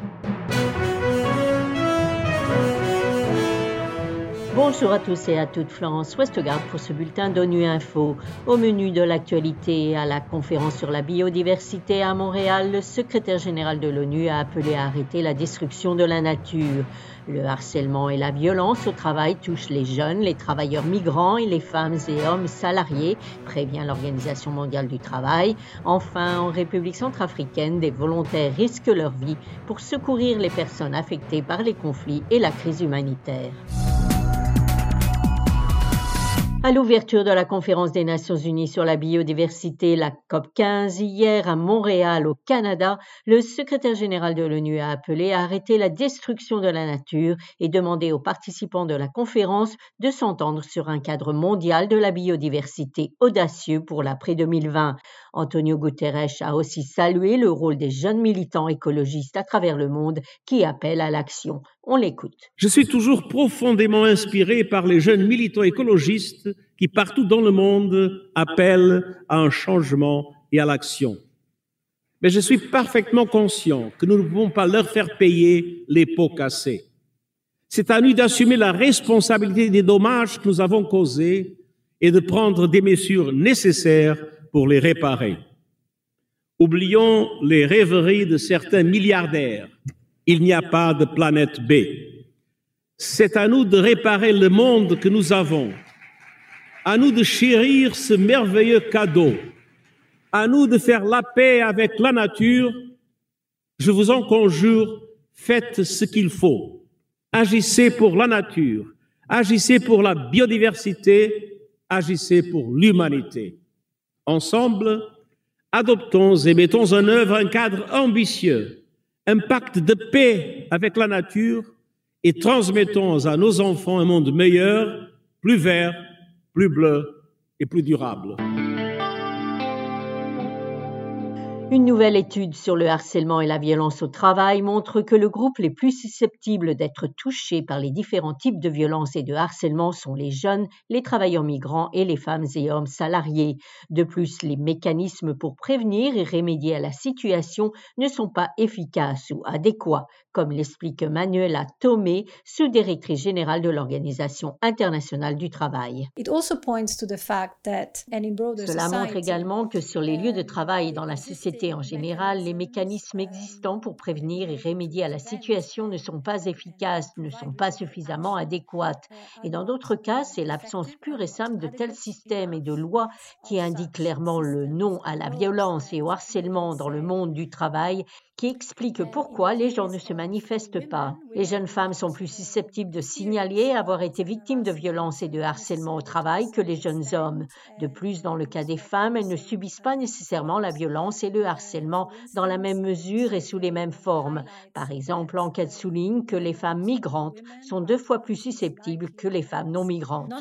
Thank you Bonjour à tous et à toutes, Florence Westgard pour ce bulletin d'ONU Info. Au menu de l'actualité à la conférence sur la biodiversité à Montréal, le secrétaire général de l'ONU a appelé à arrêter la destruction de la nature. Le harcèlement et la violence au travail touchent les jeunes, les travailleurs migrants et les femmes et hommes salariés, prévient l'Organisation mondiale du travail. Enfin, en République centrafricaine, des volontaires risquent leur vie pour secourir les personnes affectées par les conflits et la crise humanitaire. À l'ouverture de la conférence des Nations Unies sur la biodiversité, la COP 15, hier à Montréal, au Canada, le secrétaire général de l'ONU a appelé à arrêter la destruction de la nature et demandé aux participants de la conférence de s'entendre sur un cadre mondial de la biodiversité audacieux pour l'après 2020. Antonio Guterres a aussi salué le rôle des jeunes militants écologistes à travers le monde qui appellent à l'action. On l'écoute. Je suis toujours profondément inspiré par les jeunes militants écologistes qui, partout dans le monde, appellent à un changement et à l'action. Mais je suis parfaitement conscient que nous ne pouvons pas leur faire payer les pots cassés. C'est à nous d'assumer la responsabilité des dommages que nous avons causés et de prendre des mesures nécessaires pour les réparer. Oublions les rêveries de certains milliardaires. Il n'y a pas de planète B. C'est à nous de réparer le monde que nous avons, à nous de chérir ce merveilleux cadeau, à nous de faire la paix avec la nature. Je vous en conjure, faites ce qu'il faut. Agissez pour la nature, agissez pour la biodiversité, agissez pour l'humanité. Ensemble, adoptons et mettons en œuvre un cadre ambitieux, un pacte de paix avec la nature et transmettons à nos enfants un monde meilleur, plus vert, plus bleu et plus durable. Une nouvelle étude sur le harcèlement et la violence au travail montre que le groupe les plus susceptibles d'être touchés par les différents types de violences et de harcèlement sont les jeunes, les travailleurs migrants et les femmes et hommes salariés. De plus, les mécanismes pour prévenir et remédier à la situation ne sont pas efficaces ou adéquats, comme l'explique Manuela Tomé, sous-directrice générale de l'Organisation internationale du travail. Cela montre également que sur les lieux de travail et dans la société en général, les mécanismes existants pour prévenir et remédier à la situation ne sont pas efficaces, ne sont pas suffisamment adéquates. Et dans d'autres cas, c'est l'absence pure et simple de tels systèmes et de lois qui indiquent clairement le non à la violence et au harcèlement dans le monde du travail qui explique pourquoi les gens ne se manifestent pas. Les jeunes femmes sont plus susceptibles de signaler avoir été victimes de violences et de harcèlement au travail que les jeunes hommes. De plus, dans le cas des femmes, elles ne subissent pas nécessairement la violence et le harcèlement dans la même mesure et sous les mêmes formes. Par exemple, l'enquête souligne que les femmes migrantes sont deux fois plus susceptibles que les femmes non migrantes.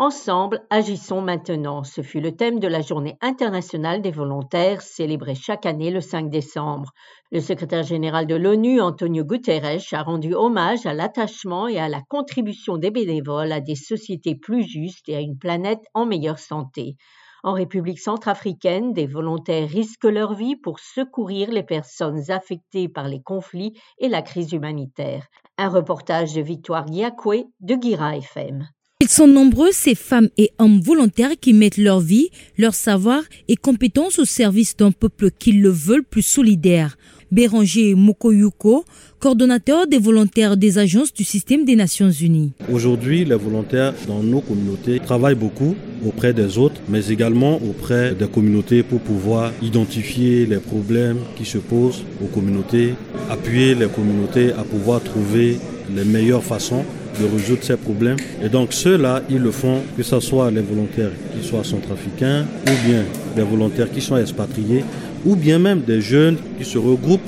Ensemble, agissons maintenant. Ce fut le thème de la Journée internationale des volontaires célébrée chaque année le 5 décembre. Le secrétaire général de l'ONU, Antonio Guterres, a rendu hommage à l'attachement et à la contribution des bénévoles à des sociétés plus justes et à une planète en meilleure santé. En République centrafricaine, des volontaires risquent leur vie pour secourir les personnes affectées par les conflits et la crise humanitaire. Un reportage de Victoire Giacoué de Guira FM. Ils sont nombreux, ces femmes et hommes volontaires qui mettent leur vie, leur savoir et compétences au service d'un peuple qui le veulent plus solidaire. Béranger Mokoyuko, coordonnateur des volontaires des agences du système des Nations Unies. Aujourd'hui, les volontaires dans nos communautés travaillent beaucoup auprès des autres, mais également auprès des communautés pour pouvoir identifier les problèmes qui se posent aux communautés, appuyer les communautés à pouvoir trouver les meilleures façons de résoudre ces problèmes. Et donc ceux-là, ils le font, que ce soit les volontaires qui soient centrafricains, ou bien des volontaires qui sont expatriés, ou bien même des jeunes qui se regroupent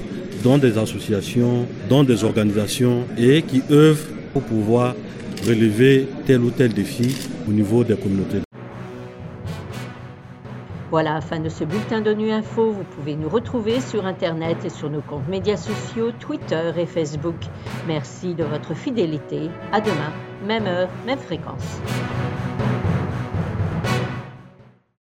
dans des associations, dans des organisations et qui œuvrent pour pouvoir relever tel ou tel défi au niveau des communautés. Voilà, fin de ce bulletin d'ONU Info, vous pouvez nous retrouver sur Internet et sur nos comptes médias sociaux, Twitter et Facebook. Merci de votre fidélité. À demain, même heure, même fréquence.